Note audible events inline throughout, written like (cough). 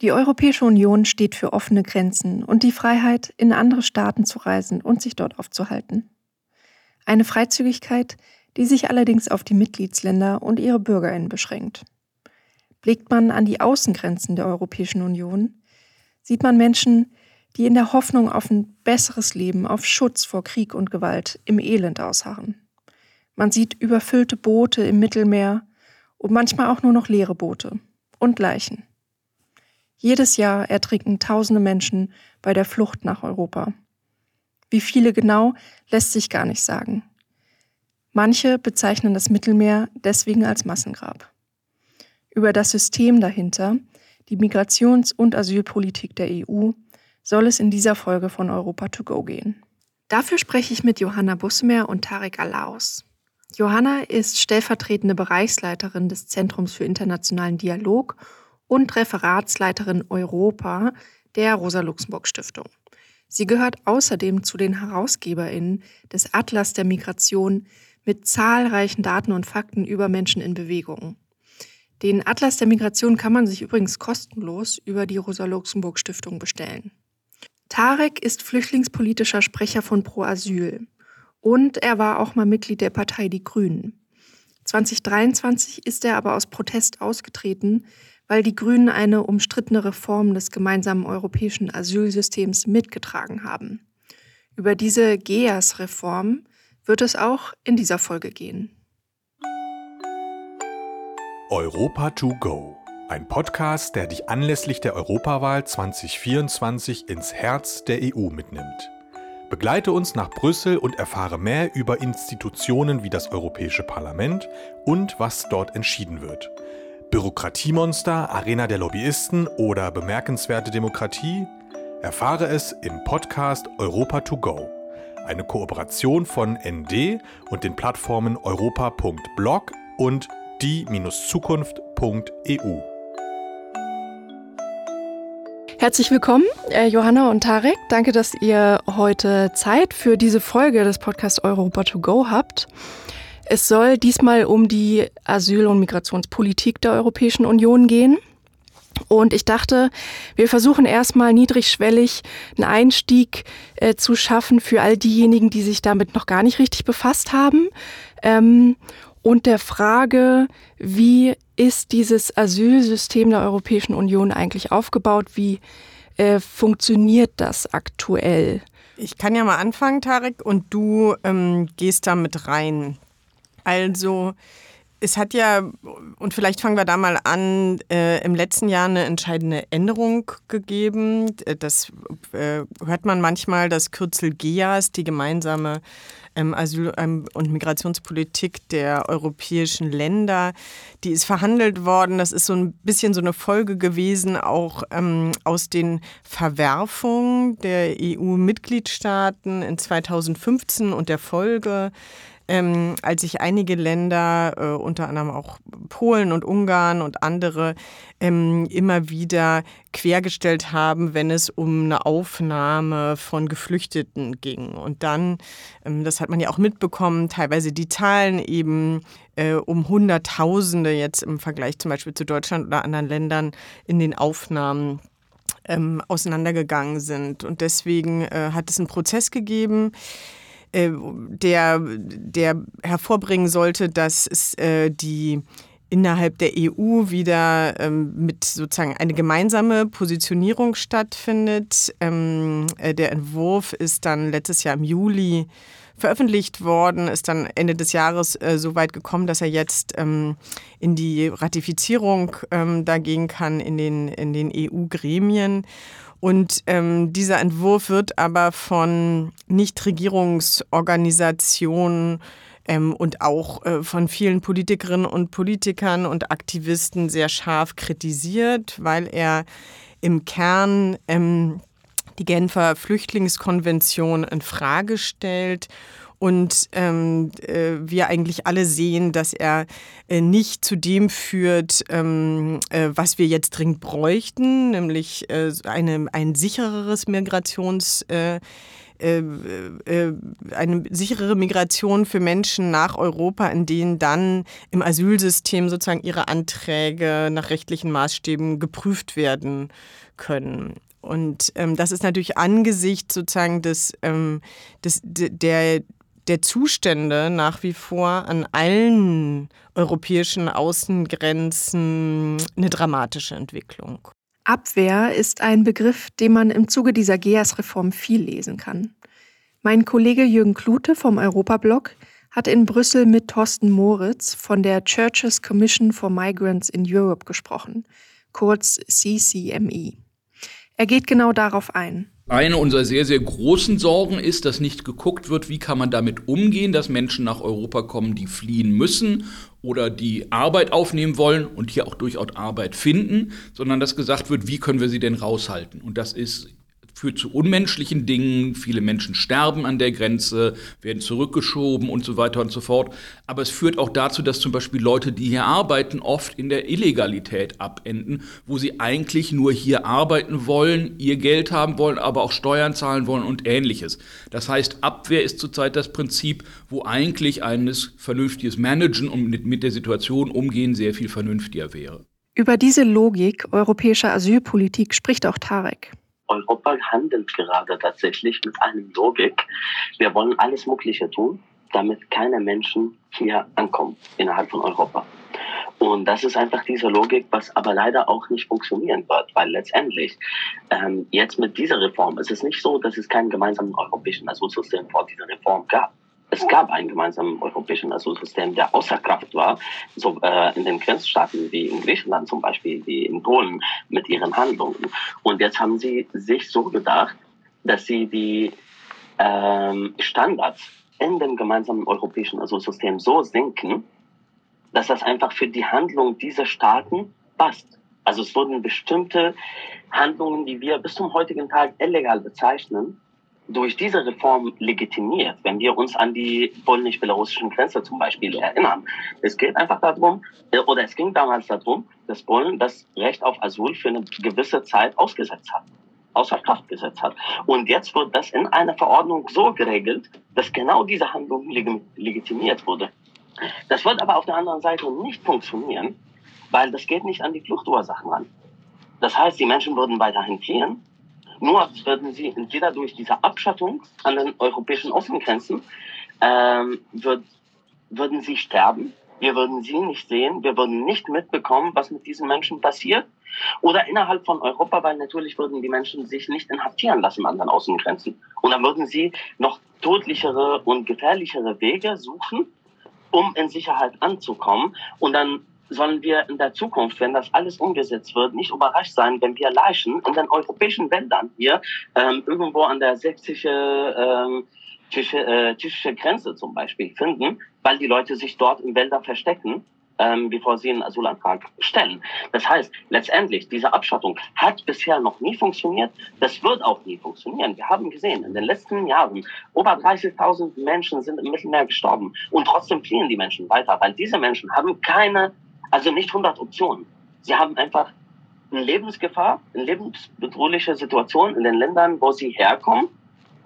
Die Europäische Union steht für offene Grenzen und die Freiheit, in andere Staaten zu reisen und sich dort aufzuhalten. Eine Freizügigkeit, die sich allerdings auf die Mitgliedsländer und ihre Bürgerinnen beschränkt. Blickt man an die Außengrenzen der Europäischen Union, sieht man Menschen, die in der Hoffnung auf ein besseres Leben, auf Schutz vor Krieg und Gewalt im Elend ausharren. Man sieht überfüllte Boote im Mittelmeer und manchmal auch nur noch leere Boote und Leichen. Jedes Jahr ertrinken tausende Menschen bei der Flucht nach Europa. Wie viele genau, lässt sich gar nicht sagen. Manche bezeichnen das Mittelmeer deswegen als Massengrab. Über das System dahinter, die Migrations- und Asylpolitik der EU, soll es in dieser Folge von Europa to go gehen. Dafür spreche ich mit Johanna Bussemer und Tarek Alaus. Johanna ist stellvertretende Bereichsleiterin des Zentrums für internationalen Dialog und Referatsleiterin Europa der Rosa-Luxemburg-Stiftung. Sie gehört außerdem zu den HerausgeberInnen des Atlas der Migration mit zahlreichen Daten und Fakten über Menschen in Bewegung. Den Atlas der Migration kann man sich übrigens kostenlos über die Rosa-Luxemburg-Stiftung bestellen. Tarek ist flüchtlingspolitischer Sprecher von Pro Asyl und er war auch mal Mitglied der Partei Die Grünen. 2023 ist er aber aus Protest ausgetreten, weil die Grünen eine umstrittene Reform des gemeinsamen europäischen Asylsystems mitgetragen haben. Über diese GEAS-Reform wird es auch in dieser Folge gehen. Europa to go. Ein Podcast, der dich anlässlich der Europawahl 2024 ins Herz der EU mitnimmt. Begleite uns nach Brüssel und erfahre mehr über Institutionen wie das Europäische Parlament und was dort entschieden wird. Bürokratiemonster, Arena der Lobbyisten oder bemerkenswerte Demokratie? Erfahre es im Podcast Europa to go. Eine Kooperation von ND und den Plattformen europa.blog und die-zukunft.eu. Herzlich willkommen, äh, Johanna und Tarek. Danke, dass ihr heute Zeit für diese Folge des Podcasts Europa to go habt. Es soll diesmal um die Asyl- und Migrationspolitik der Europäischen Union gehen. Und ich dachte, wir versuchen erstmal niedrigschwellig einen Einstieg äh, zu schaffen für all diejenigen, die sich damit noch gar nicht richtig befasst haben. Ähm, und der Frage, wie ist dieses Asylsystem der Europäischen Union eigentlich aufgebaut? Wie äh, funktioniert das aktuell? Ich kann ja mal anfangen, Tarek, und du ähm, gehst da mit rein. Also, es hat ja, und vielleicht fangen wir da mal an, äh, im letzten Jahr eine entscheidende Änderung gegeben. Das äh, hört man manchmal, das Kürzel GEAS, die gemeinsame ähm, Asyl- ähm, und Migrationspolitik der europäischen Länder. Die ist verhandelt worden. Das ist so ein bisschen so eine Folge gewesen, auch ähm, aus den Verwerfungen der EU-Mitgliedstaaten in 2015 und der Folge ähm, als sich einige Länder, äh, unter anderem auch Polen und Ungarn und andere, ähm, immer wieder quergestellt haben, wenn es um eine Aufnahme von Geflüchteten ging. Und dann, ähm, das hat man ja auch mitbekommen, teilweise die Zahlen eben äh, um Hunderttausende jetzt im Vergleich zum Beispiel zu Deutschland oder anderen Ländern in den Aufnahmen ähm, auseinandergegangen sind. Und deswegen äh, hat es einen Prozess gegeben, der, der hervorbringen sollte, dass es äh, die innerhalb der EU wieder ähm, mit sozusagen eine gemeinsame Positionierung stattfindet. Ähm, äh, der Entwurf ist dann letztes Jahr im Juli veröffentlicht worden, ist dann Ende des Jahres äh, so weit gekommen, dass er jetzt ähm, in die Ratifizierung ähm, da gehen kann in den, in den EU-Gremien. Und ähm, dieser Entwurf wird aber von Nichtregierungsorganisationen ähm, und auch äh, von vielen Politikerinnen und Politikern und Aktivisten sehr scharf kritisiert, weil er im Kern ähm, die Genfer Flüchtlingskonvention in Frage stellt und ähm, äh, wir eigentlich alle sehen, dass er äh, nicht zu dem führt, ähm, äh, was wir jetzt dringend bräuchten, nämlich äh, eine, ein sichereres Migrations- äh, äh, eine sicherere Migration für Menschen nach Europa, in denen dann im Asylsystem sozusagen ihre Anträge nach rechtlichen Maßstäben geprüft werden können. Und ähm, das ist natürlich angesichts sozusagen des, ähm, des, der, der Zustände nach wie vor an allen europäischen Außengrenzen eine dramatische Entwicklung. Abwehr ist ein Begriff, den man im Zuge dieser GEAS-Reform viel lesen kann. Mein Kollege Jürgen Klute vom Europablog hat in Brüssel mit Thorsten Moritz von der Churches Commission for Migrants in Europe gesprochen, kurz CCME. Er geht genau darauf ein. Eine unserer sehr, sehr großen Sorgen ist, dass nicht geguckt wird, wie kann man damit umgehen, dass Menschen nach Europa kommen, die fliehen müssen oder die Arbeit aufnehmen wollen und hier auch durchaus Arbeit finden, sondern dass gesagt wird, wie können wir sie denn raushalten. Und das ist führt zu unmenschlichen Dingen. Viele Menschen sterben an der Grenze, werden zurückgeschoben und so weiter und so fort. Aber es führt auch dazu, dass zum Beispiel Leute, die hier arbeiten, oft in der Illegalität abenden, wo sie eigentlich nur hier arbeiten wollen, ihr Geld haben wollen, aber auch Steuern zahlen wollen und ähnliches. Das heißt, Abwehr ist zurzeit das Prinzip, wo eigentlich eines vernünftiges Managen und mit der Situation umgehen sehr viel vernünftiger wäre. Über diese Logik europäischer Asylpolitik spricht auch Tarek. Europa handelt gerade tatsächlich mit einem Logik. Wir wollen alles Mögliche tun, damit keine Menschen hier ankommen innerhalb von Europa. Und das ist einfach diese Logik, was aber leider auch nicht funktionieren wird, weil letztendlich ähm, jetzt mit dieser Reform es ist nicht so, dass es keinen gemeinsamen europäischen Asylsystem vor dieser Reform gab es gab einen gemeinsamen europäischen Asylsystem, der außer Kraft war, so äh, in den Grenzstaaten wie in Griechenland zum Beispiel, wie in Polen mit ihren Handlungen. Und jetzt haben sie sich so gedacht, dass sie die ähm, Standards in dem gemeinsamen europäischen Asylsystem so senken, dass das einfach für die Handlung dieser Staaten passt. Also es wurden bestimmte Handlungen, die wir bis zum heutigen Tag illegal bezeichnen, durch diese Reform legitimiert, wenn wir uns an die polnisch-belarussischen Grenze zum Beispiel erinnern. Es geht einfach darum, äh, oder es ging damals darum, dass Polen das Recht auf Asyl für eine gewisse Zeit ausgesetzt hat, außer Kraft gesetzt hat. Und jetzt wird das in einer Verordnung so geregelt, dass genau diese Handlung legitimiert wurde. Das wird aber auf der anderen Seite nicht funktionieren, weil das geht nicht an die Fluchtursachen ran. Das heißt, die Menschen würden weiterhin fliehen, nur würden sie entweder durch diese Abschattung an den europäischen Außengrenzen, ähm, würd, würden sie sterben. Wir würden sie nicht sehen. Wir würden nicht mitbekommen, was mit diesen Menschen passiert. Oder innerhalb von Europa, weil natürlich würden die Menschen sich nicht inhaftieren lassen an den Außengrenzen. Und dann würden sie noch tödlichere und gefährlichere Wege suchen, um in Sicherheit anzukommen. Und dann sollen wir in der Zukunft, wenn das alles umgesetzt wird, nicht überrascht sein, wenn wir Leichen in den europäischen Wäldern hier ähm, irgendwo an der sächsische ähm, tschechische, äh, tschechische Grenze zum Beispiel finden, weil die Leute sich dort in Wäldern verstecken, ähm, bevor sie einen Asylantrag stellen. Das heißt, letztendlich, diese Abschottung hat bisher noch nie funktioniert. Das wird auch nie funktionieren. Wir haben gesehen, in den letzten Jahren, über 30.000 Menschen sind im Mittelmeer gestorben. Und trotzdem fliehen die Menschen weiter, weil diese Menschen haben keine also nicht 100 Optionen. Sie haben einfach eine Lebensgefahr, eine lebensbedrohliche Situation in den Ländern, wo sie herkommen.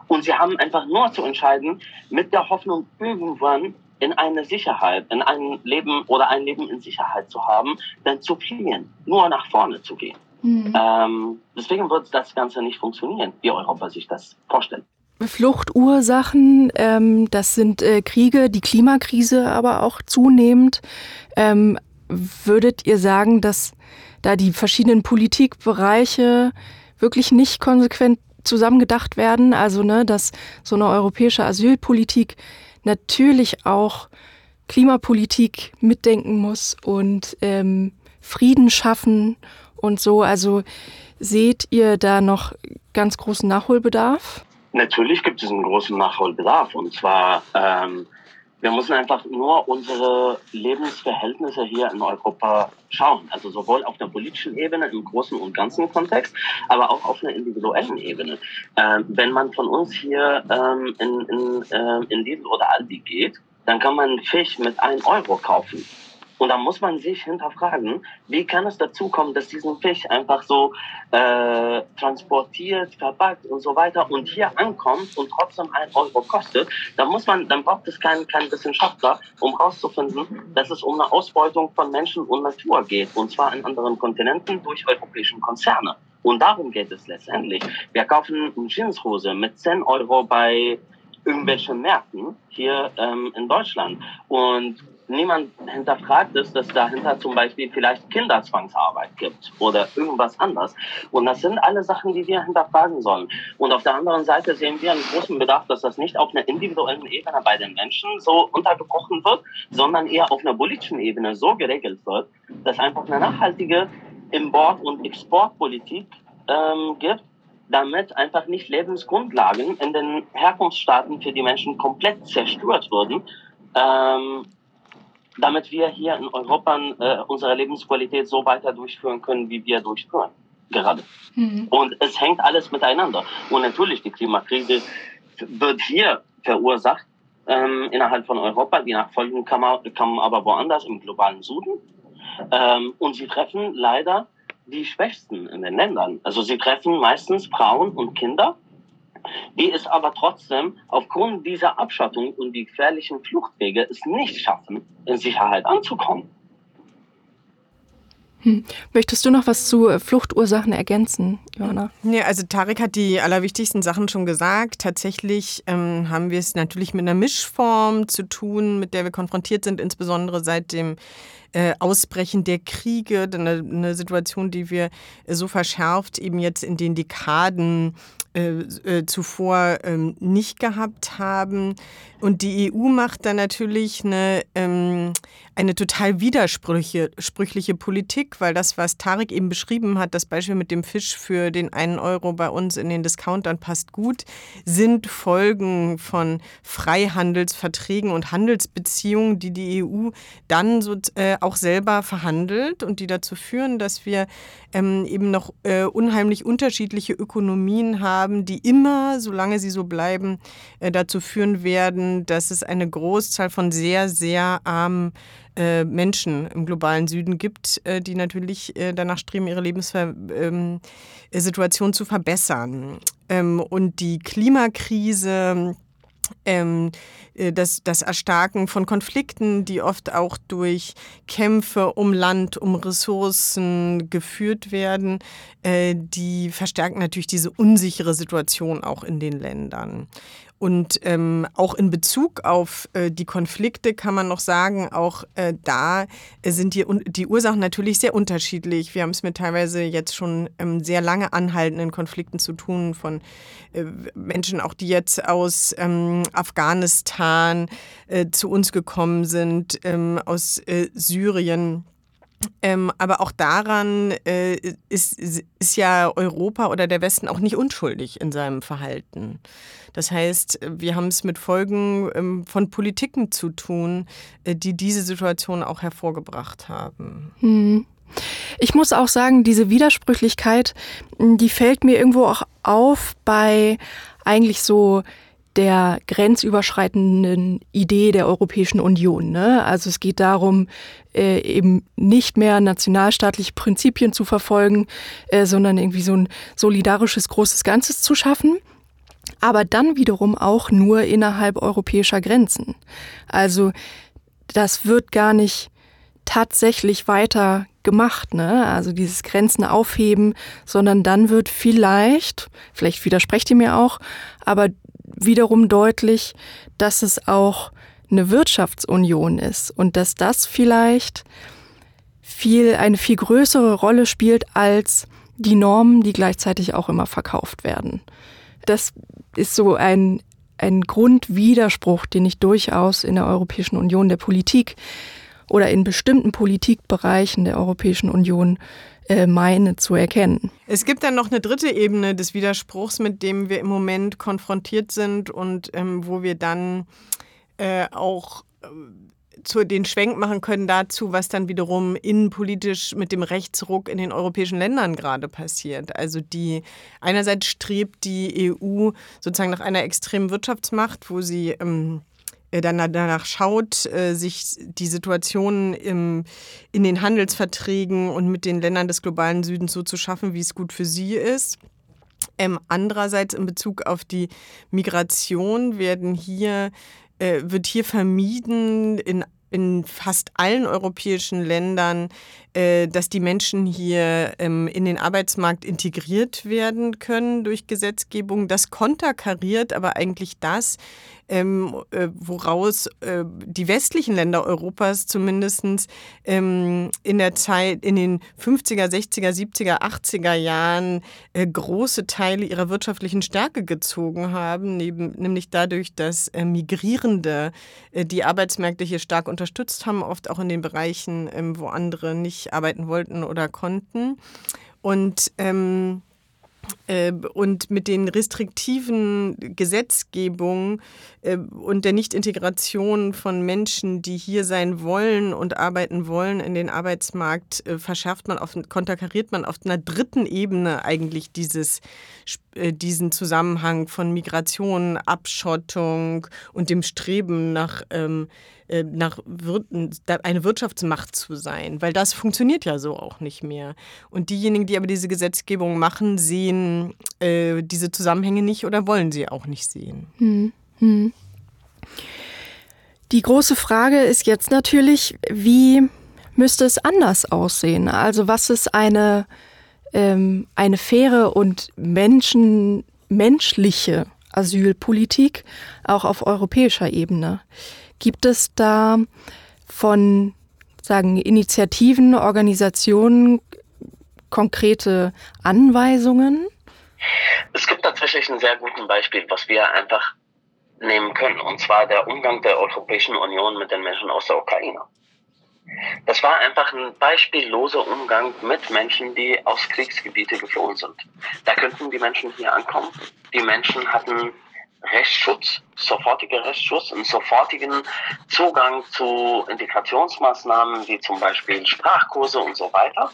Und sie haben einfach nur zu entscheiden, mit der Hoffnung, irgendwann in eine Sicherheit, in ein Leben oder ein Leben in Sicherheit zu haben, dann zu fliehen, nur nach vorne zu gehen. Mhm. Ähm, deswegen wird das Ganze nicht funktionieren, wie Europa sich das vorstellt. Fluchtursachen, ähm, das sind äh, Kriege, die Klimakrise aber auch zunehmend. Ähm, würdet ihr sagen, dass da die verschiedenen Politikbereiche wirklich nicht konsequent zusammengedacht werden? Also, ne, dass so eine europäische Asylpolitik natürlich auch Klimapolitik mitdenken muss und ähm, Frieden schaffen und so. Also seht ihr da noch ganz großen Nachholbedarf? Natürlich gibt es einen großen Nachholbedarf. Und zwar ähm, wir müssen einfach nur unsere Lebensverhältnisse hier in Europa schauen. Also sowohl auf der politischen Ebene im großen und ganzen Kontext, aber auch auf einer individuellen Ebene. Ähm, wenn man von uns hier ähm, in, in, äh, in Lidl oder Aldi geht, dann kann man Fisch mit 1 Euro kaufen. Und da muss man sich hinterfragen, wie kann es dazu kommen, dass diesen Fisch einfach so äh, transportiert, verpackt und so weiter und hier ankommt und trotzdem ein Euro kostet. Da muss man, dann braucht es keinen kein Wissenschaftler, um herauszufinden, dass es um eine Ausbeutung von Menschen und Natur geht. Und zwar in anderen Kontinenten durch europäische Konzerne. Und darum geht es letztendlich. Wir kaufen eine Jeanshose mit 10 Euro bei irgendwelchen Märkten hier ähm, in Deutschland. Und niemand hinterfragt es, dass dahinter zum Beispiel vielleicht Kinderzwangsarbeit gibt oder irgendwas anderes. Und das sind alle Sachen, die wir hinterfragen sollen. Und auf der anderen Seite sehen wir einen großen Bedarf, dass das nicht auf einer individuellen Ebene bei den Menschen so untergebrochen wird, sondern eher auf einer politischen Ebene so geregelt wird, dass einfach eine nachhaltige Import- und Exportpolitik ähm, gibt, damit einfach nicht Lebensgrundlagen in den Herkunftsstaaten für die Menschen komplett zerstört wurden. Ähm, damit wir hier in Europa äh, unsere Lebensqualität so weiter durchführen können, wie wir durchführen gerade. Mhm. Und es hängt alles miteinander. Und natürlich, die Klimakrise wird hier verursacht ähm, innerhalb von Europa. Die Nachfolgen kommen aber woanders im globalen Süden. Ähm, und sie treffen leider die Schwächsten in den Ländern. Also sie treffen meistens Frauen und Kinder die es aber trotzdem aufgrund dieser Abschattung und die gefährlichen Fluchtwege es nicht schaffen, in Sicherheit anzukommen. Hm. Möchtest du noch was zu äh, Fluchtursachen ergänzen, Johanna? Ja, also Tarek hat die allerwichtigsten Sachen schon gesagt. Tatsächlich ähm, haben wir es natürlich mit einer Mischform zu tun, mit der wir konfrontiert sind, insbesondere seit dem äh, Ausbrechen der Kriege, eine, eine, Situation, die wir äh, so verschärft eben jetzt in den Dekaden äh, äh, zuvor ähm, nicht gehabt haben. Und die EU macht da natürlich eine, ähm, eine total widersprüchliche Politik, weil das, was Tarek eben beschrieben hat, das Beispiel mit dem Fisch für den einen Euro bei uns in den Discountern passt gut, sind Folgen von Freihandelsverträgen und Handelsbeziehungen, die die EU dann so äh, auch selber verhandelt und die dazu führen, dass wir ähm, eben noch äh, unheimlich unterschiedliche Ökonomien haben, die immer, solange sie so bleiben, äh, dazu führen werden, dass es eine Großzahl von sehr, sehr armen äh, Menschen im globalen Süden gibt, äh, die natürlich äh, danach streben, ihre Lebenssituation ähm, zu verbessern. Ähm, und die Klimakrise ähm, äh, das, das Erstarken von Konflikten, die oft auch durch Kämpfe um Land, um Ressourcen geführt werden, äh, die verstärken natürlich diese unsichere Situation auch in den Ländern. Und ähm, auch in Bezug auf äh, die Konflikte kann man noch sagen, auch äh, da sind die, die Ursachen natürlich sehr unterschiedlich. Wir haben es mit teilweise jetzt schon ähm, sehr lange anhaltenden Konflikten zu tun von äh, Menschen, auch die jetzt aus ähm, Afghanistan äh, zu uns gekommen sind, ähm, aus äh, Syrien. Ähm, aber auch daran äh, ist, ist ja Europa oder der Westen auch nicht unschuldig in seinem Verhalten. Das heißt, wir haben es mit Folgen ähm, von Politiken zu tun, äh, die diese Situation auch hervorgebracht haben. Hm. Ich muss auch sagen, diese Widersprüchlichkeit, die fällt mir irgendwo auch auf bei eigentlich so der grenzüberschreitenden Idee der Europäischen Union. Ne? Also es geht darum, äh, eben nicht mehr nationalstaatliche Prinzipien zu verfolgen, äh, sondern irgendwie so ein solidarisches großes Ganzes zu schaffen. Aber dann wiederum auch nur innerhalb europäischer Grenzen. Also das wird gar nicht tatsächlich weiter gemacht, ne? Also dieses Grenzen aufheben, sondern dann wird vielleicht, vielleicht widersprecht ihr mir auch, aber wiederum deutlich, dass es auch eine Wirtschaftsunion ist und dass das vielleicht viel, eine viel größere Rolle spielt als die Normen, die gleichzeitig auch immer verkauft werden. Das ist so ein, ein Grundwiderspruch, den ich durchaus in der Europäischen Union der Politik oder in bestimmten Politikbereichen der Europäischen Union äh, meine zu erkennen. Es gibt dann noch eine dritte Ebene des Widerspruchs, mit dem wir im Moment konfrontiert sind und ähm, wo wir dann äh, auch äh, zu den Schwenk machen können dazu, was dann wiederum innenpolitisch mit dem Rechtsruck in den europäischen Ländern gerade passiert. Also die einerseits strebt die EU sozusagen nach einer extremen Wirtschaftsmacht, wo sie ähm, äh, danach schaut, äh, sich die Situation im, in den Handelsverträgen und mit den Ländern des globalen Südens so zu schaffen, wie es gut für sie ist. Ähm, andererseits in Bezug auf die Migration werden hier, äh, wird hier vermieden, in in fast allen europäischen Ländern, äh, dass die Menschen hier ähm, in den Arbeitsmarkt integriert werden können durch Gesetzgebung. Das konterkariert aber eigentlich das, ähm, äh, woraus äh, die westlichen Länder Europas zumindest ähm, in der Zeit, in den 50er, 60er, 70er, 80er Jahren äh, große Teile ihrer wirtschaftlichen Stärke gezogen haben, neben, nämlich dadurch, dass äh, Migrierende äh, die Arbeitsmärkte hier stark unterstützt haben, oft auch in den Bereichen, ähm, wo andere nicht arbeiten wollten oder konnten. Und ähm, äh, und mit den restriktiven Gesetzgebungen äh, und der Nichtintegration von Menschen, die hier sein wollen und arbeiten wollen in den Arbeitsmarkt, äh, verschärft man, auf, konterkariert man auf einer dritten Ebene eigentlich dieses, diesen Zusammenhang von Migration, Abschottung und dem Streben nach ähm, äh, nach eine Wirtschaftsmacht zu sein, weil das funktioniert ja so auch nicht mehr. Und diejenigen, die aber diese Gesetzgebung machen, sehen äh, diese Zusammenhänge nicht oder wollen sie auch nicht sehen. Hm. Hm. Die große Frage ist jetzt natürlich, wie müsste es anders aussehen? Also was ist eine, ähm, eine faire und Menschen, menschliche Asylpolitik auch auf europäischer Ebene? Gibt es da von sagen Initiativen, Organisationen konkrete Anweisungen? Es gibt tatsächlich ein sehr gutes Beispiel, was wir einfach nehmen können, und zwar der Umgang der Europäischen Union mit den Menschen aus der Ukraine. Das war einfach ein beispielloser Umgang mit Menschen, die aus Kriegsgebiete geflohen sind. Da könnten die Menschen hier ankommen. Die Menschen hatten Rechtsschutz, sofortiger Rechtsschutz, einen sofortigen Zugang zu Integrationsmaßnahmen wie zum Beispiel Sprachkurse und so weiter.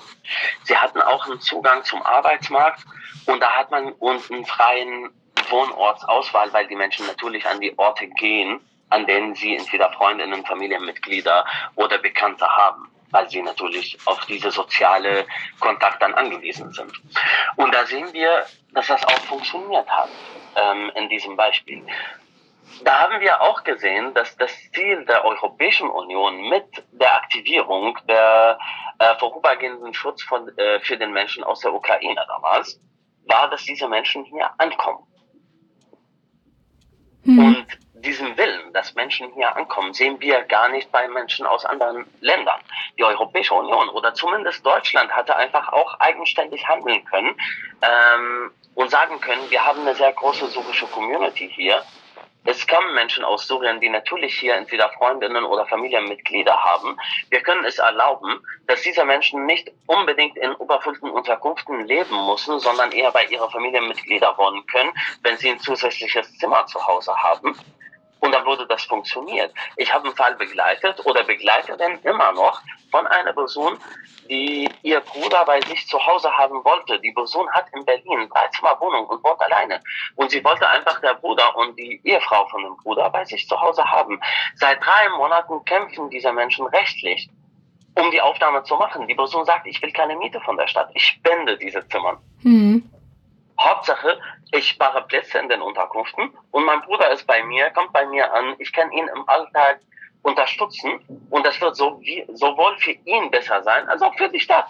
Sie hatten auch einen Zugang zum Arbeitsmarkt und da hat man einen freien Wohnortsauswahl, weil die Menschen natürlich an die Orte gehen, an denen sie entweder Freundinnen, Familienmitglieder oder Bekannte haben weil sie natürlich auf diese soziale Kontakt dann angewiesen sind. Und da sehen wir, dass das auch funktioniert hat ähm, in diesem Beispiel. Da haben wir auch gesehen, dass das Ziel der Europäischen Union mit der Aktivierung der äh, vorübergehenden Schutz von, äh, für den Menschen aus der Ukraine damals war, dass diese Menschen hier ankommen. Hm. Und diesen Willen, dass Menschen hier ankommen, sehen wir gar nicht bei Menschen aus anderen Ländern. Die Europäische Union oder zumindest Deutschland hatte einfach auch eigenständig handeln können ähm, und sagen können, wir haben eine sehr große syrische Community hier. Es kommen Menschen aus Syrien, die natürlich hier entweder Freundinnen oder Familienmitglieder haben. Wir können es erlauben, dass diese Menschen nicht unbedingt in überfüllten Unterkünften leben müssen, sondern eher bei ihren Familienmitgliedern wohnen können, wenn sie ein zusätzliches Zimmer zu Hause haben. Und dann wurde das funktioniert. Ich habe einen Fall begleitet oder begleite den immer noch von einer Person, die ihr Bruder bei sich zu Hause haben wollte. Die Person hat in Berlin Dreizimmerwohnung und wohnt alleine. Und sie wollte einfach der Bruder und die Ehefrau von dem Bruder bei sich zu Hause haben. Seit drei Monaten kämpfen diese Menschen rechtlich, um die Aufnahme zu machen. Die Person sagt, ich will keine Miete von der Stadt. Ich spende diese Zimmern. Mhm. Hauptsache, ich spare Plätze in den Unterkünften und mein Bruder ist bei mir, kommt bei mir an, ich kann ihn im Alltag unterstützen und das wird so wie, sowohl für ihn besser sein, als auch für die Stadt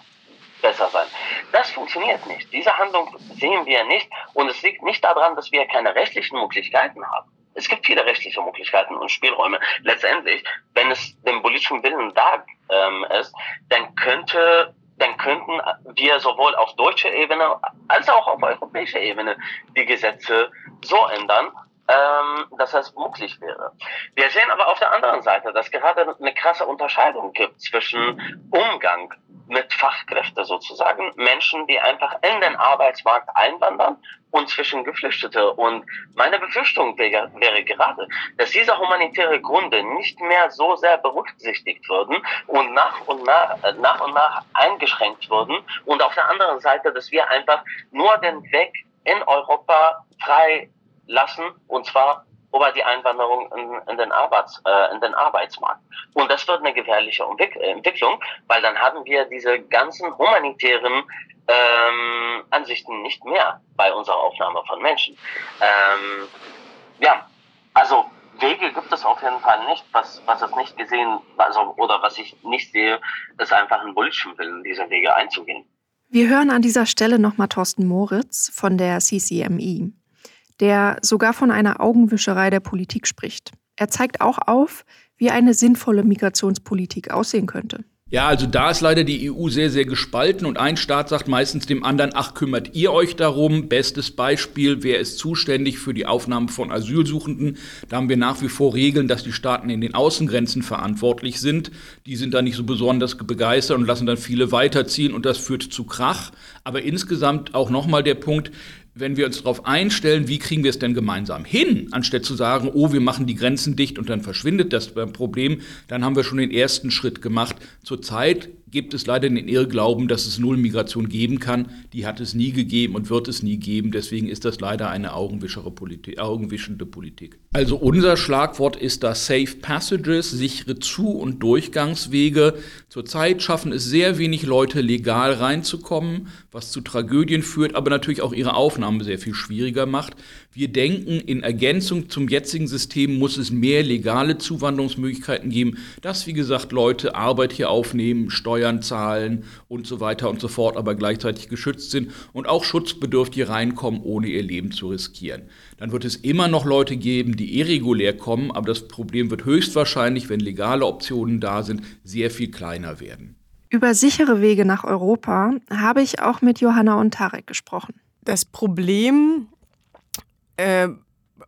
besser sein. Das funktioniert nicht. Diese Handlung sehen wir nicht und es liegt nicht daran, dass wir keine rechtlichen Möglichkeiten haben. Es gibt viele rechtliche Möglichkeiten und Spielräume. Letztendlich, wenn es dem politischen Willen da ähm, ist, dann könnte dann könnten wir sowohl auf deutscher Ebene als auch auf europäischer Ebene die Gesetze so ändern, ähm, dass das möglich wäre. Wir sehen aber auf der anderen Seite, dass gerade eine krasse Unterscheidung gibt zwischen Umgang mit Fachkräften sozusagen, Menschen, die einfach in den Arbeitsmarkt einwandern und zwischen Geflüchtete. Und meine Befürchtung wäre, wäre gerade, dass diese humanitäre Gründe nicht mehr so sehr berücksichtigt würden und nach und nach, nach und nach eingeschränkt würden. Und auf der anderen Seite, dass wir einfach nur den Weg in Europa frei lassen, und zwar über die Einwanderung in, in, den, Arbeits, äh, in den Arbeitsmarkt. Und das wird eine gefährliche Entwicklung, weil dann haben wir diese ganzen humanitären ähm, Ansichten nicht mehr bei unserer Aufnahme von Menschen. Ähm, ja, also Wege gibt es auf jeden Fall nicht. Was, was es nicht gesehen, also, oder was ich nicht sehe, ist einfach ein Bullshit-Willen, diese Wege einzugehen. Wir hören an dieser Stelle nochmal Thorsten Moritz von der CCMI, der sogar von einer Augenwischerei der Politik spricht. Er zeigt auch auf, wie eine sinnvolle Migrationspolitik aussehen könnte. Ja, also da ist leider die EU sehr, sehr gespalten und ein Staat sagt meistens dem anderen, ach, kümmert ihr euch darum? Bestes Beispiel, wer ist zuständig für die Aufnahme von Asylsuchenden? Da haben wir nach wie vor Regeln, dass die Staaten in den Außengrenzen verantwortlich sind. Die sind da nicht so besonders begeistert und lassen dann viele weiterziehen und das führt zu Krach. Aber insgesamt auch nochmal der Punkt, wenn wir uns darauf einstellen, wie kriegen wir es denn gemeinsam hin, anstatt zu sagen, oh, wir machen die Grenzen dicht und dann verschwindet das Problem, dann haben wir schon den ersten Schritt gemacht. Zurzeit gibt es leider den Irrglauben, dass es Null-Migration geben kann. Die hat es nie gegeben und wird es nie geben. Deswegen ist das leider eine Politik, augenwischende Politik. Also unser Schlagwort ist da Safe Passages, sichere Zu- und Durchgangswege. Zurzeit schaffen es sehr wenig Leute, legal reinzukommen, was zu Tragödien führt, aber natürlich auch ihre Aufnahme sehr viel schwieriger macht. Wir denken, in Ergänzung zum jetzigen System muss es mehr legale Zuwanderungsmöglichkeiten geben, dass, wie gesagt, Leute Arbeit hier aufnehmen, Steuern zahlen und so weiter und so fort, aber gleichzeitig geschützt sind und auch Schutzbedürftige reinkommen, ohne ihr Leben zu riskieren. Dann wird es immer noch Leute geben, die irregulär kommen, aber das Problem wird höchstwahrscheinlich, wenn legale Optionen da sind, sehr viel kleiner werden. Über sichere Wege nach Europa habe ich auch mit Johanna und Tarek gesprochen. Das Problem äh,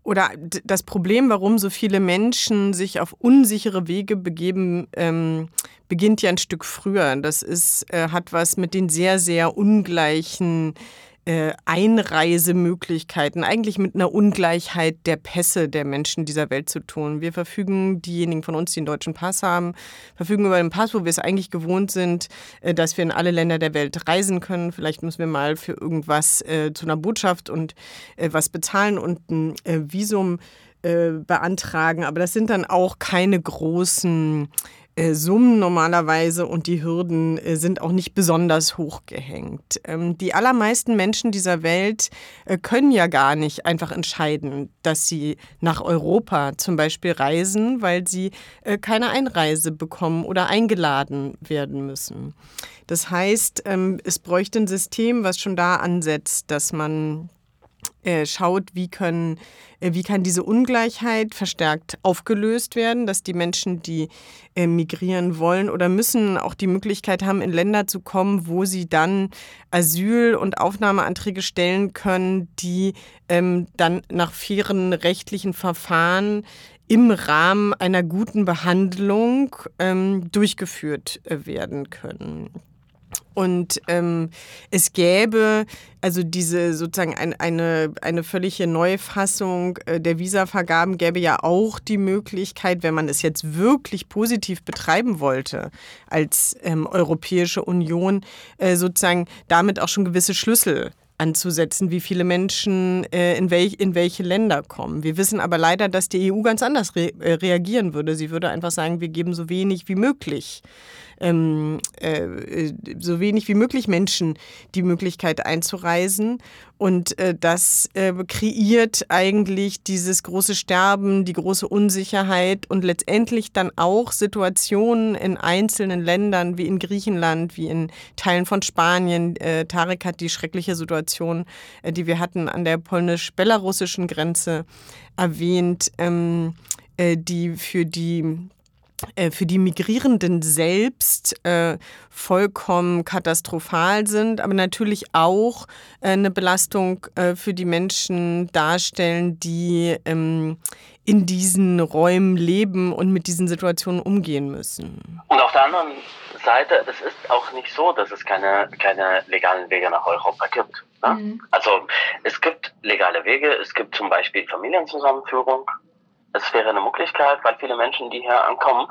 oder das Problem, warum so viele Menschen sich auf unsichere Wege begeben, ähm, beginnt ja ein Stück früher. Das ist, äh, hat was mit den sehr, sehr ungleichen äh, Einreisemöglichkeiten, eigentlich mit einer Ungleichheit der Pässe der Menschen dieser Welt zu tun. Wir verfügen, diejenigen von uns, die einen deutschen Pass haben, verfügen über einen Pass, wo wir es eigentlich gewohnt sind, äh, dass wir in alle Länder der Welt reisen können. Vielleicht müssen wir mal für irgendwas äh, zu einer Botschaft und äh, was bezahlen und ein äh, Visum äh, beantragen. Aber das sind dann auch keine großen äh, Summen normalerweise und die Hürden äh, sind auch nicht besonders hoch gehängt. Ähm, die allermeisten Menschen dieser Welt äh, können ja gar nicht einfach entscheiden, dass sie nach Europa zum Beispiel reisen, weil sie keine Einreise bekommen oder eingeladen werden müssen. Das heißt, ähm, es bräuchte ein System, was schon da ansetzt, dass man äh, schaut, wie, können, äh, wie kann diese Ungleichheit verstärkt aufgelöst werden, dass die Menschen, die äh, migrieren wollen oder müssen, auch die Möglichkeit haben, in Länder zu kommen, wo sie dann Asyl- und Aufnahmeanträge stellen können, die ähm, dann nach fairen rechtlichen Verfahren im Rahmen einer guten Behandlung ähm, durchgeführt werden können. Und ähm, es gäbe also diese sozusagen ein, eine, eine völlige Neufassung äh, der Visavergaben gäbe ja auch die Möglichkeit, wenn man es jetzt wirklich positiv betreiben wollte als ähm, Europäische Union, äh, sozusagen damit auch schon gewisse Schlüssel anzusetzen, wie viele Menschen äh, in, welch, in welche Länder kommen. Wir wissen aber leider, dass die EU ganz anders re äh, reagieren würde. Sie würde einfach sagen, wir geben so wenig wie möglich ähm, äh, so wenig wie möglich Menschen die Möglichkeit einzureisen. Und äh, das äh, kreiert eigentlich dieses große Sterben, die große Unsicherheit und letztendlich dann auch Situationen in einzelnen Ländern wie in Griechenland, wie in Teilen von Spanien. Äh, Tarek hat die schreckliche Situation, äh, die wir hatten an der polnisch-belarussischen Grenze erwähnt, ähm, äh, die für die für die Migrierenden selbst äh, vollkommen katastrophal sind, aber natürlich auch äh, eine Belastung äh, für die Menschen darstellen, die ähm, in diesen Räumen leben und mit diesen Situationen umgehen müssen. Und auf der anderen Seite, es ist auch nicht so, dass es keine, keine legalen Wege nach Europa gibt. Ne? Mhm. Also es gibt legale Wege, es gibt zum Beispiel Familienzusammenführung, es wäre eine Möglichkeit, weil viele Menschen, die hier ankommen,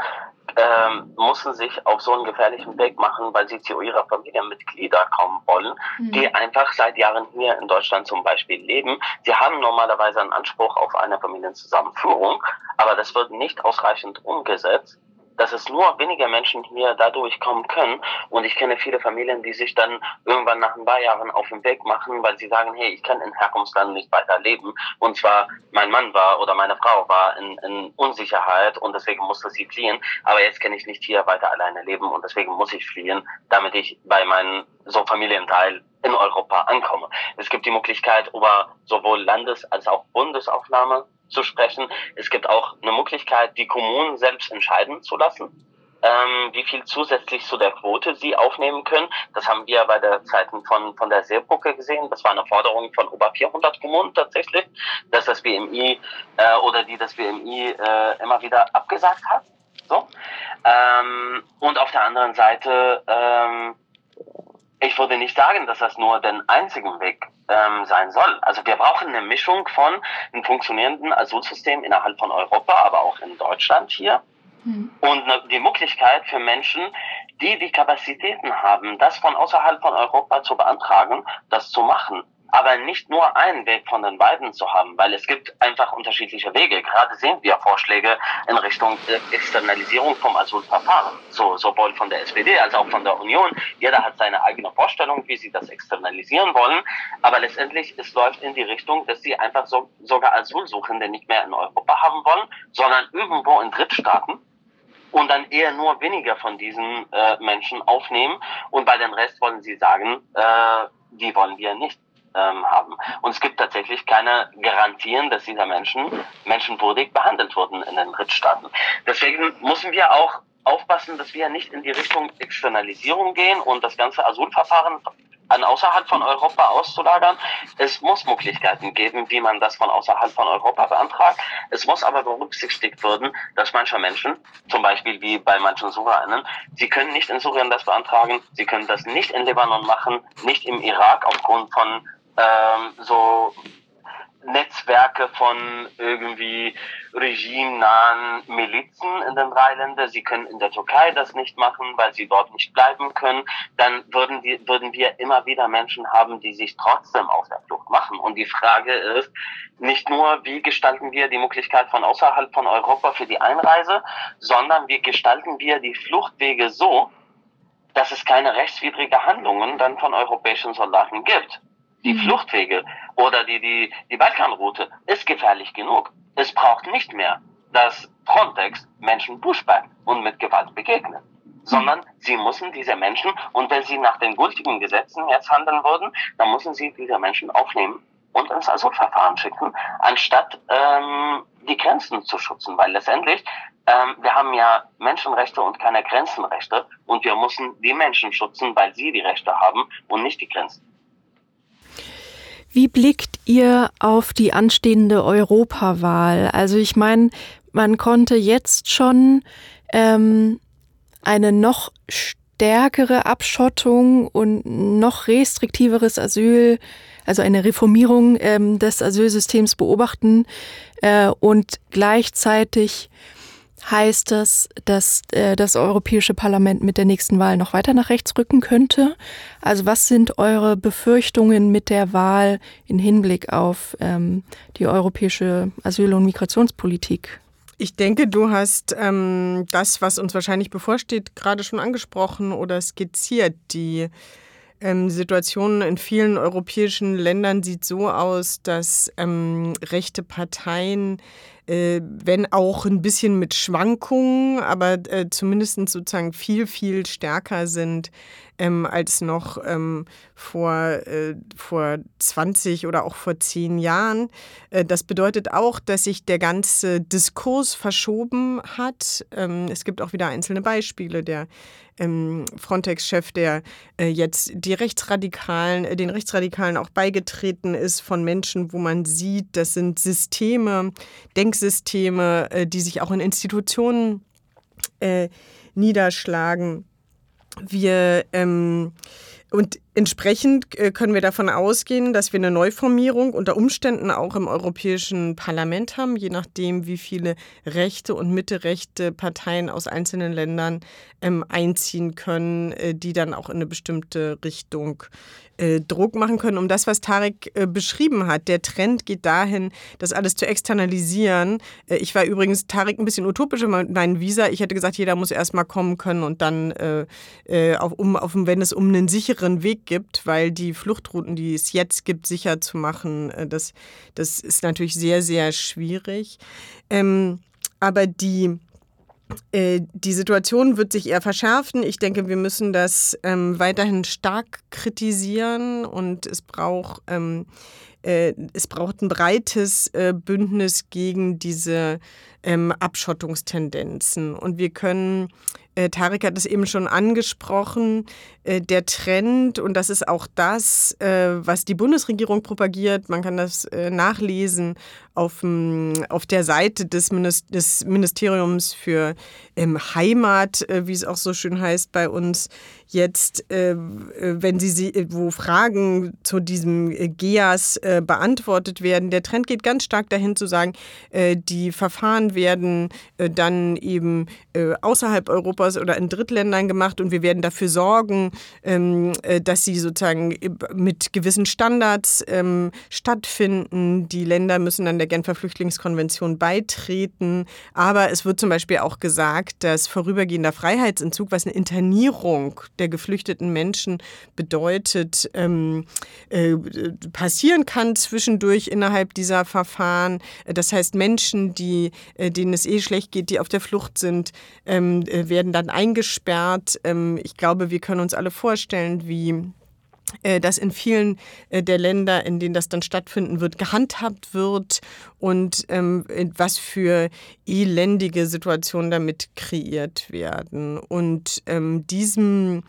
ähm, müssen sich auf so einen gefährlichen Weg machen, weil sie zu ihrer Familienmitglieder kommen wollen, mhm. die einfach seit Jahren hier in Deutschland zum Beispiel leben. Sie haben normalerweise einen Anspruch auf eine Familienzusammenführung, aber das wird nicht ausreichend umgesetzt dass es nur weniger Menschen hier dadurch kommen können. Und ich kenne viele Familien, die sich dann irgendwann nach ein paar Jahren auf den Weg machen, weil sie sagen, hey, ich kann in Herkunftsland nicht weiter leben. Und zwar, mein Mann war oder meine Frau war in, in Unsicherheit und deswegen musste sie fliehen. Aber jetzt kann ich nicht hier weiter alleine leben und deswegen muss ich fliehen, damit ich bei meinem so Familienteil in Europa ankomme. Es gibt die Möglichkeit über sowohl Landes- als auch Bundesaufnahme zu sprechen. Es gibt auch eine Möglichkeit, die Kommunen selbst entscheiden zu lassen. Ähm, wie viel zusätzlich zu der Quote sie aufnehmen können. Das haben wir bei der Zeiten von, von der Seebrücke gesehen. Das war eine Forderung von über 400 Kommunen tatsächlich, dass das BMI äh, oder die das BMI äh, immer wieder abgesagt hat. So. Ähm, und auf der anderen Seite ähm, ich würde nicht sagen, dass das nur den einzigen Weg ähm, sein soll. Also wir brauchen eine Mischung von einem funktionierenden Asylsystem innerhalb von Europa, aber auch in Deutschland hier. Mhm. Und die Möglichkeit für Menschen, die die Kapazitäten haben, das von außerhalb von Europa zu beantragen, das zu machen aber nicht nur einen Weg von den beiden zu haben, weil es gibt einfach unterschiedliche Wege. Gerade sehen wir Vorschläge in Richtung Externalisierung vom Asylverfahren, so, sowohl von der SPD als auch von der Union. Jeder hat seine eigene Vorstellung, wie sie das externalisieren wollen, aber letztendlich es läuft in die Richtung, dass sie einfach so, sogar Asylsuchende nicht mehr in Europa haben wollen, sondern irgendwo in Drittstaaten und dann eher nur weniger von diesen äh, Menschen aufnehmen und bei den Rest wollen sie sagen, äh, die wollen wir nicht ähm, haben. Und es gibt tatsächlich keine Garantien, dass diese Menschen menschenwürdig behandelt wurden in den Drittstaaten. Deswegen müssen wir auch aufpassen, dass wir nicht in die Richtung Externalisierung gehen und das ganze Asylverfahren an außerhalb von Europa auszulagern. Es muss Möglichkeiten geben, wie man das von außerhalb von Europa beantragt. Es muss aber berücksichtigt werden, dass manche Menschen, zum Beispiel wie bei manchen Souveränen, sie können nicht in Syrien das beantragen, sie können das nicht in Libanon machen, nicht im Irak aufgrund von ähm, so Netzwerke von irgendwie regimenahen Milizen in den drei Ländern. Sie können in der Türkei das nicht machen, weil sie dort nicht bleiben können. Dann würden, die, würden wir immer wieder Menschen haben, die sich trotzdem auf der Flucht machen. Und die Frage ist nicht nur, wie gestalten wir die Möglichkeit von außerhalb von Europa für die Einreise, sondern wie gestalten wir die Fluchtwege so, dass es keine rechtswidrige Handlungen dann von europäischen Soldaten gibt die mhm. Fluchtwege oder die, die, die Balkanroute ist gefährlich genug. Es braucht nicht mehr, dass Frontex Menschen buschbackt und mit Gewalt begegnet. Sondern sie müssen diese Menschen, und wenn sie nach den gültigen Gesetzen jetzt handeln würden, dann müssen sie diese Menschen aufnehmen und ins Asylverfahren schicken, anstatt ähm, die Grenzen zu schützen. Weil letztendlich, ähm, wir haben ja Menschenrechte und keine Grenzenrechte und wir müssen die Menschen schützen, weil sie die Rechte haben und nicht die Grenzen. Wie blickt ihr auf die anstehende Europawahl? Also ich meine, man konnte jetzt schon ähm, eine noch stärkere Abschottung und noch restriktiveres Asyl, also eine Reformierung ähm, des Asylsystems beobachten äh, und gleichzeitig heißt das, dass äh, das Europäische Parlament mit der nächsten Wahl noch weiter nach rechts rücken könnte? Also was sind eure Befürchtungen mit der Wahl in Hinblick auf ähm, die europäische Asyl- und Migrationspolitik? Ich denke, du hast ähm, das, was uns wahrscheinlich bevorsteht, gerade schon angesprochen oder skizziert. Die ähm, Situation in vielen europäischen Ländern sieht so aus, dass ähm, rechte Parteien wenn auch ein bisschen mit Schwankungen, aber äh, zumindest sozusagen viel, viel stärker sind ähm, als noch ähm, vor, äh, vor 20 oder auch vor 10 Jahren. Äh, das bedeutet auch, dass sich der ganze Diskurs verschoben hat. Ähm, es gibt auch wieder einzelne Beispiele. Der ähm, Frontex-Chef, der äh, jetzt die Rechtsradikalen, äh, den Rechtsradikalen auch beigetreten ist von Menschen, wo man sieht, das sind Systeme, Denksysteme, äh, die sich auch in Institutionen niederschlagen. Wir ähm, und Entsprechend äh, können wir davon ausgehen, dass wir eine Neuformierung unter Umständen auch im Europäischen Parlament haben, je nachdem, wie viele rechte und mittelrechte Parteien aus einzelnen Ländern ähm, einziehen können, äh, die dann auch in eine bestimmte Richtung äh, Druck machen können. Um das, was Tarek beschrieben hat, der Trend geht dahin, das alles zu externalisieren. Ich war übrigens, Tarek, ein bisschen utopisch mit meinem Visa. Ich hätte gesagt, jeder muss erstmal kommen können und dann, um, wenn es um einen sicheren Weg gibt, weil die Fluchtrouten, die es jetzt gibt, sicher zu machen, das, das ist natürlich sehr, sehr schwierig. Ähm, aber die äh, die Situation wird sich eher verschärfen. Ich denke, wir müssen das ähm, weiterhin stark kritisieren und es braucht, ähm, äh, es braucht ein breites äh, Bündnis gegen diese ähm, Abschottungstendenzen. Und wir können äh, Tarek hat es eben schon angesprochen, äh, der Trend, und das ist auch das, äh, was die Bundesregierung propagiert, man kann das äh, nachlesen auf, auf der Seite des, des Ministeriums für ähm, Heimat, äh, wie es auch so schön heißt bei uns, jetzt, äh, wenn sie, wo Fragen zu diesem GEAS beantwortet werden. Der Trend geht ganz stark dahin zu sagen, die Verfahren werden dann eben außerhalb Europas Europas oder in Drittländern gemacht und wir werden dafür sorgen, ähm, äh, dass sie sozusagen mit gewissen Standards ähm, stattfinden. Die Länder müssen dann der Genfer Flüchtlingskonvention beitreten. Aber es wird zum Beispiel auch gesagt, dass vorübergehender Freiheitsentzug, was eine Internierung der geflüchteten Menschen bedeutet, ähm, äh, passieren kann zwischendurch innerhalb dieser Verfahren. Das heißt, Menschen, die, äh, denen es eh schlecht geht, die auf der Flucht sind, äh, werden dann eingesperrt. Ähm, ich glaube, wir können uns alle vorstellen, wie äh, das in vielen äh, der Länder, in denen das dann stattfinden wird, gehandhabt wird und ähm, was für elendige Situationen damit kreiert werden. Und ähm, diesem,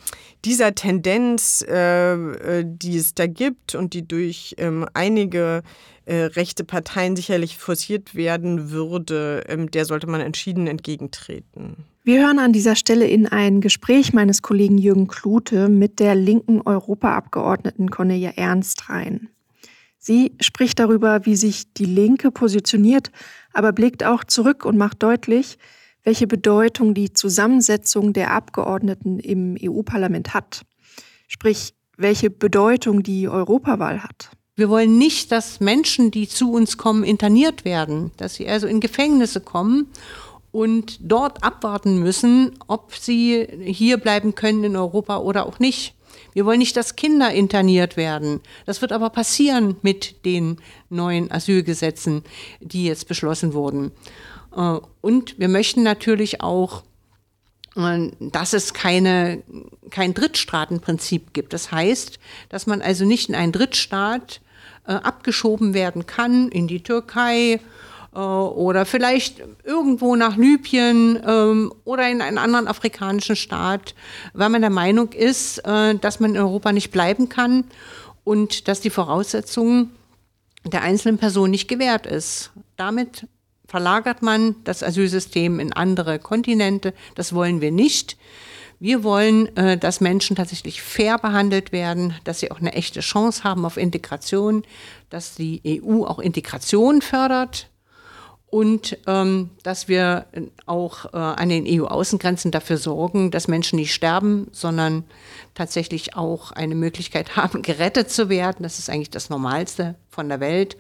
dieser Tendenz, äh, äh die es da gibt und die durch ähm, einige äh, rechte Parteien sicherlich forciert werden würde, ähm, der sollte man entschieden entgegentreten. Wir hören an dieser Stelle in ein Gespräch meines Kollegen Jürgen Klute mit der linken Europaabgeordneten Cornelia Ernst rein. Sie spricht darüber, wie sich die Linke positioniert, aber blickt auch zurück und macht deutlich, welche Bedeutung die Zusammensetzung der Abgeordneten im EU-Parlament hat. Sprich, welche Bedeutung die Europawahl hat. Wir wollen nicht, dass Menschen, die zu uns kommen, interniert werden, dass sie also in Gefängnisse kommen und dort abwarten müssen, ob sie hier bleiben können in Europa oder auch nicht. Wir wollen nicht, dass Kinder interniert werden. Das wird aber passieren mit den neuen Asylgesetzen, die jetzt beschlossen wurden. Äh, und wir möchten natürlich auch, äh, dass es keine, kein Drittstaatenprinzip gibt. Das heißt, dass man also nicht in einen Drittstaat äh, abgeschoben werden kann, in die Türkei, oder vielleicht irgendwo nach Libyen ähm, oder in einen anderen afrikanischen Staat, weil man der Meinung ist, äh, dass man in Europa nicht bleiben kann und dass die Voraussetzungen der einzelnen Person nicht gewährt ist. Damit verlagert man das Asylsystem in andere Kontinente. Das wollen wir nicht. Wir wollen, äh, dass Menschen tatsächlich fair behandelt werden, dass sie auch eine echte Chance haben auf Integration, dass die EU auch Integration fördert, und ähm, dass wir auch äh, an den EU-Außengrenzen dafür sorgen, dass Menschen nicht sterben, sondern tatsächlich auch eine Möglichkeit (laughs) haben, gerettet zu werden. Das ist eigentlich das Normalste von der Welt.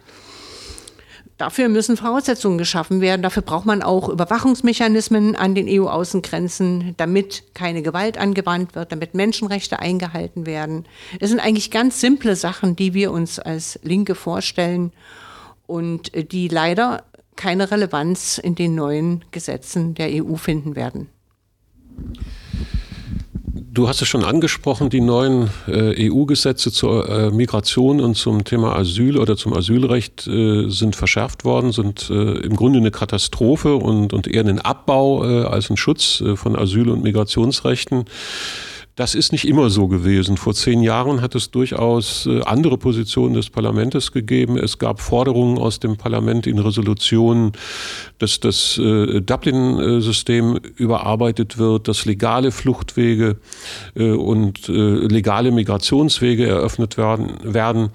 Dafür müssen Voraussetzungen geschaffen werden. Dafür braucht man auch Überwachungsmechanismen an den EU-Außengrenzen, damit keine Gewalt angewandt wird, damit Menschenrechte eingehalten werden. Es sind eigentlich ganz simple Sachen, die wir uns als Linke vorstellen und äh, die leider keine Relevanz in den neuen Gesetzen der EU finden werden. Du hast es schon angesprochen, die neuen äh, EU-Gesetze zur äh, Migration und zum Thema Asyl oder zum Asylrecht äh, sind verschärft worden, sind äh, im Grunde eine Katastrophe und, und eher ein Abbau äh, als ein Schutz äh, von Asyl- und Migrationsrechten. Das ist nicht immer so gewesen. Vor zehn Jahren hat es durchaus äh, andere Positionen des Parlaments gegeben. Es gab Forderungen aus dem Parlament in Resolutionen, dass das äh, Dublin-System überarbeitet wird, dass legale Fluchtwege äh, und legale Migrationswege eröffnet werden. werden.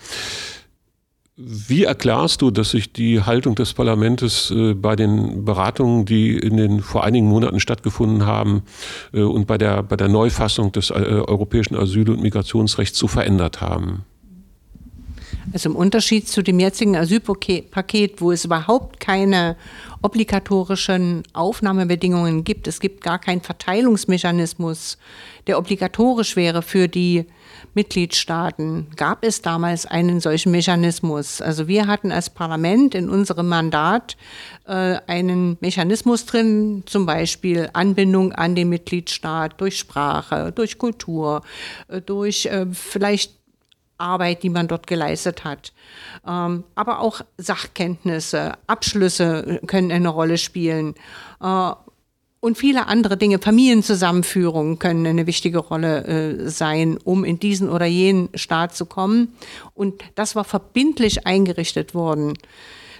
Wie erklärst du, dass sich die Haltung des Parlaments äh, bei den Beratungen, die in den vor einigen Monaten stattgefunden haben äh, und bei der, bei der Neufassung des äh, europäischen Asyl- und Migrationsrechts so verändert haben? Also im Unterschied zu dem jetzigen Asylpaket, wo es überhaupt keine obligatorischen Aufnahmebedingungen gibt, es gibt gar keinen Verteilungsmechanismus, der obligatorisch wäre für die Mitgliedstaaten gab es damals einen solchen Mechanismus. Also wir hatten als Parlament in unserem Mandat äh, einen Mechanismus drin, zum Beispiel Anbindung an den Mitgliedstaat durch Sprache, durch Kultur, äh, durch äh, vielleicht Arbeit, die man dort geleistet hat. Ähm, aber auch Sachkenntnisse, Abschlüsse können eine Rolle spielen. Äh, und viele andere Dinge, Familienzusammenführung können eine wichtige Rolle äh, sein, um in diesen oder jenen Staat zu kommen. Und das war verbindlich eingerichtet worden.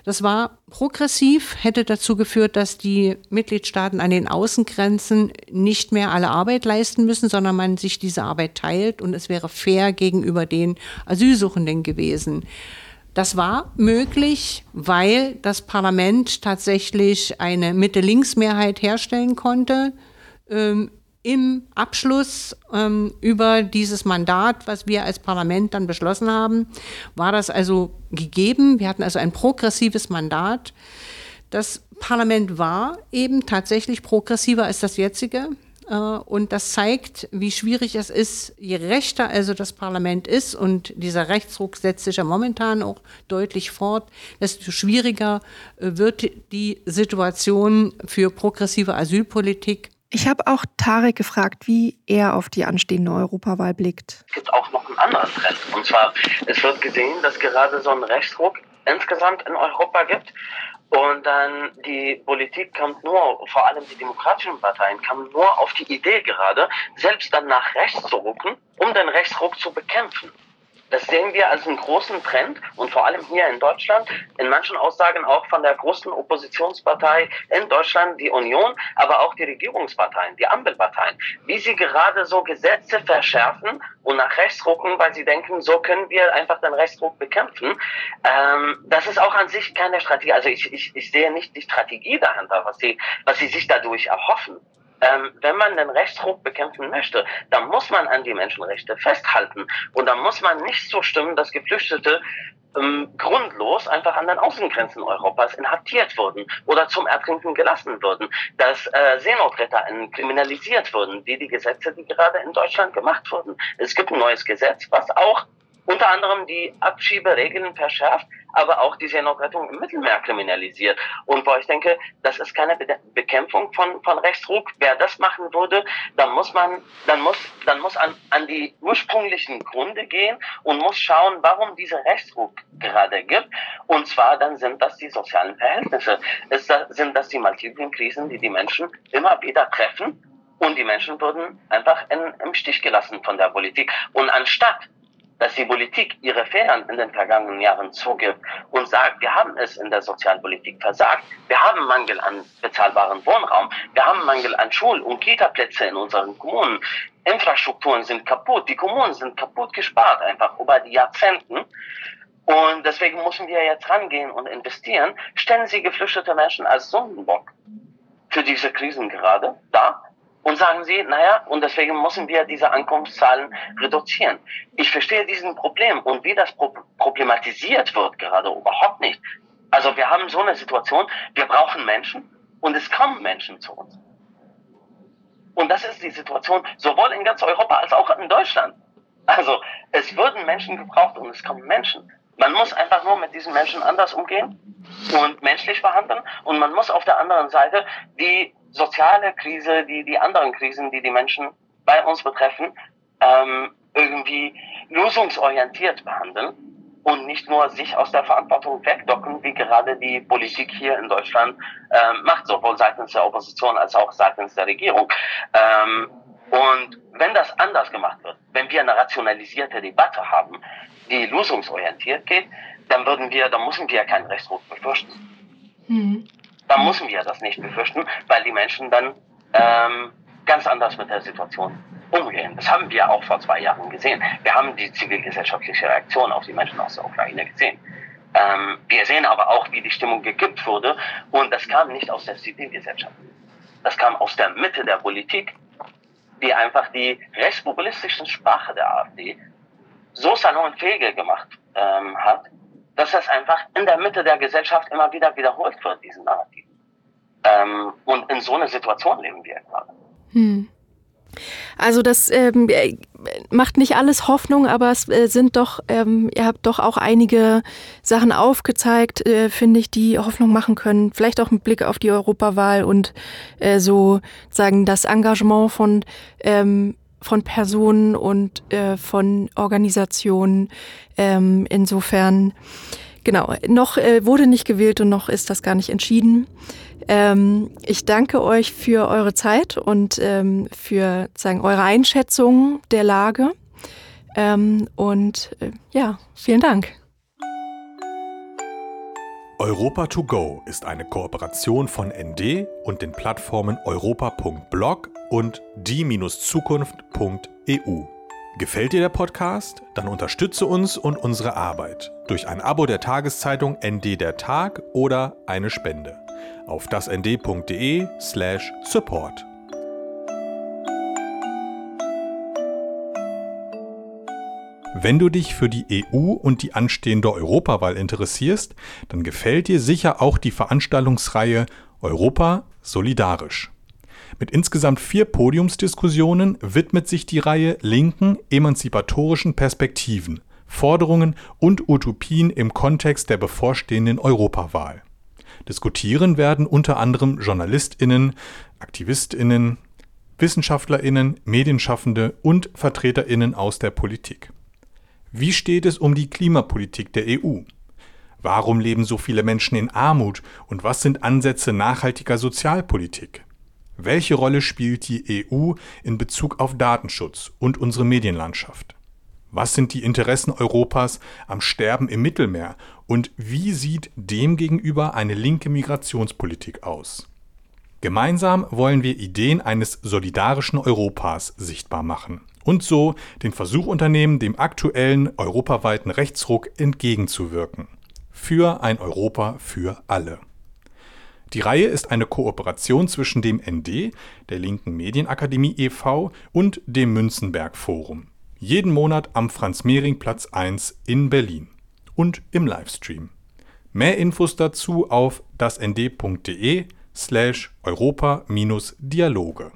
Das war progressiv, hätte dazu geführt, dass die Mitgliedstaaten an den Außengrenzen nicht mehr alle Arbeit leisten müssen, sondern man sich diese Arbeit teilt und es wäre fair gegenüber den Asylsuchenden gewesen. Das war möglich, weil das Parlament tatsächlich eine Mitte-Links-Mehrheit herstellen konnte. Ähm, Im Abschluss ähm, über dieses Mandat, was wir als Parlament dann beschlossen haben, war das also gegeben. Wir hatten also ein progressives Mandat. Das Parlament war eben tatsächlich progressiver als das jetzige. Äh, und das zeigt, wie schwierig es ist, je rechter also das Parlament ist, und dieser Rechtsruck setzt sich ja momentan auch deutlich fort, desto schwieriger äh, wird die Situation für progressive Asylpolitik. Ich habe auch Tarek gefragt, wie er auf die anstehende Europawahl blickt. Es gibt auch noch einen anderen Trend. Und zwar, es wird gesehen, dass gerade so ein Rechtsruck insgesamt in Europa gibt. Und dann die Politik kommt nur, vor allem die demokratischen Parteien, kamen nur auf die Idee gerade, selbst dann nach rechts zu rücken, um den Rechtsruck zu bekämpfen. Das sehen wir als einen großen Trend und vor allem hier in Deutschland, in manchen Aussagen auch von der großen Oppositionspartei in Deutschland, die Union, aber auch die Regierungsparteien, die Ampelparteien, wie sie gerade so Gesetze verschärfen und nach rechts rucken, weil sie denken, so können wir einfach den Rechtsruck bekämpfen. Ähm, das ist auch an sich keine Strategie. Also ich, ich, ich sehe nicht die Strategie dahinter, was sie, was sie sich dadurch erhoffen ähm, wenn man den Rechtsruck bekämpfen möchte, dann muss man an die Menschenrechte festhalten. Und dann muss man nicht so stimmen, dass Geflüchtete ähm, grundlos einfach an den Außengrenzen Europas inhaftiert wurden oder zum Ertrinken gelassen würden, dass äh, SeenotretterInnen kriminalisiert wurden, wie die Gesetze, die gerade in Deutschland gemacht wurden. Es gibt ein neues Gesetz, was auch unter anderem die Abschieberegeln verschärft, aber auch die Seenotrettung im Mittelmeer kriminalisiert. Und wo ich denke, das ist keine Be Bekämpfung von, von Rechtsruck. Wer das machen würde, dann muss man, dann muss, dann muss an, an die ursprünglichen Gründe gehen und muss schauen, warum dieser Rechtsruck gerade gibt. Und zwar dann sind das die sozialen Verhältnisse. Es sind das die multiplen Krisen, die die Menschen immer wieder treffen. Und die Menschen wurden einfach in, im Stich gelassen von der Politik. Und anstatt dass die Politik ihre Fehlern in den vergangenen Jahren zugibt und sagt, wir haben es in der Sozialpolitik versagt, wir haben Mangel an bezahlbarem Wohnraum, wir haben Mangel an Schul- und Kita-Plätze in unseren Kommunen, Infrastrukturen sind kaputt, die Kommunen sind kaputt gespart, einfach über die Jahrzehnten. Und deswegen müssen wir jetzt rangehen und investieren. Stellen Sie geflüchtete Menschen als Sündenbock für diese Krisen gerade da und sagen sie, naja, und deswegen müssen wir diese Ankunftszahlen reduzieren. Ich verstehe diesen Problem und wie das problematisiert wird gerade überhaupt nicht. Also wir haben so eine Situation, wir brauchen Menschen und es kommen Menschen zu uns. Und das ist die Situation sowohl in ganz Europa als auch in Deutschland. Also es würden Menschen gebraucht und es kommen Menschen. Man muss einfach nur mit diesen Menschen anders umgehen und menschlich behandeln. Und man muss auf der anderen Seite die soziale Krise, die, die anderen Krisen, die die Menschen bei uns betreffen, ähm, irgendwie lösungsorientiert behandeln und nicht nur sich aus der Verantwortung wegdocken, wie gerade die Politik hier in Deutschland ähm, macht, sowohl seitens der Opposition als auch seitens der Regierung. Ähm, Und wenn das anders gemacht wird, wenn wir eine rationalisierte Debatte haben, die lösungsorientiert geht, dann würden wir, dann müssen wir keinen Rechtsruck befürchten. Mhm. Dann müssen wir das nicht befürchten, weil die Menschen dann ähm, ganz anders mit der Situation umgehen. Das haben wir auch vor zwei Jahren gesehen. Wir haben die zivilgesellschaftliche Reaktion auf die Menschen aus der Ukraine gesehen. Ähm, wir sehen aber auch, wie die Stimmung gekippt wurde. Und das kam nicht aus der Zivilgesellschaft. Das kam aus der Mitte der Politik, die einfach die rechtspopulistischen Sprache der AfD so salonfähig gemacht ähm, hat, dass das einfach in der Mitte der Gesellschaft immer wieder wiederholt wird, diesen Narrativ. Ähm, und in so einer Situation leben wir gerade. Hm. Also das ähm, äh, macht nicht alles Hoffnung, aber es äh, sind doch, ähm, ihr habt doch auch einige Sachen aufgezeigt, äh, finde ich, die Hoffnung machen können. Vielleicht auch mit Blick auf die Europawahl und äh, so sagen das Engagement von ähm, von Personen und äh, von Organisationen. Ähm, insofern, genau, noch äh, wurde nicht gewählt und noch ist das gar nicht entschieden. Ähm, ich danke euch für eure Zeit und ähm, für sagen, eure Einschätzung der Lage. Ähm, und äh, ja, vielen Dank. Europa to go ist eine Kooperation von ND und den Plattformen europa.blog und die-zukunft.eu. Gefällt dir der Podcast? Dann unterstütze uns und unsere Arbeit durch ein Abo der Tageszeitung ND der Tag oder eine Spende auf dasnd.de/support. Wenn du dich für die EU und die anstehende Europawahl interessierst, dann gefällt dir sicher auch die Veranstaltungsreihe Europa solidarisch. Mit insgesamt vier Podiumsdiskussionen widmet sich die Reihe linken, emanzipatorischen Perspektiven, Forderungen und Utopien im Kontext der bevorstehenden Europawahl. Diskutieren werden unter anderem JournalistInnen, AktivistInnen, WissenschaftlerInnen, Medienschaffende und VertreterInnen aus der Politik. Wie steht es um die Klimapolitik der EU? Warum leben so viele Menschen in Armut und was sind Ansätze nachhaltiger Sozialpolitik? Welche Rolle spielt die EU in Bezug auf Datenschutz und unsere Medienlandschaft? Was sind die Interessen Europas am Sterben im Mittelmeer und wie sieht demgegenüber eine linke Migrationspolitik aus? Gemeinsam wollen wir Ideen eines solidarischen Europas sichtbar machen und so den Versuch unternehmen, dem aktuellen europaweiten Rechtsruck entgegenzuwirken. Für ein Europa für alle. Die Reihe ist eine Kooperation zwischen dem ND, der Linken Medienakademie e.V. und dem Münzenberg Forum. Jeden Monat am Franz-Mehring-Platz 1 in Berlin und im Livestream. Mehr Infos dazu auf dasnd.de slash europa-dialoge.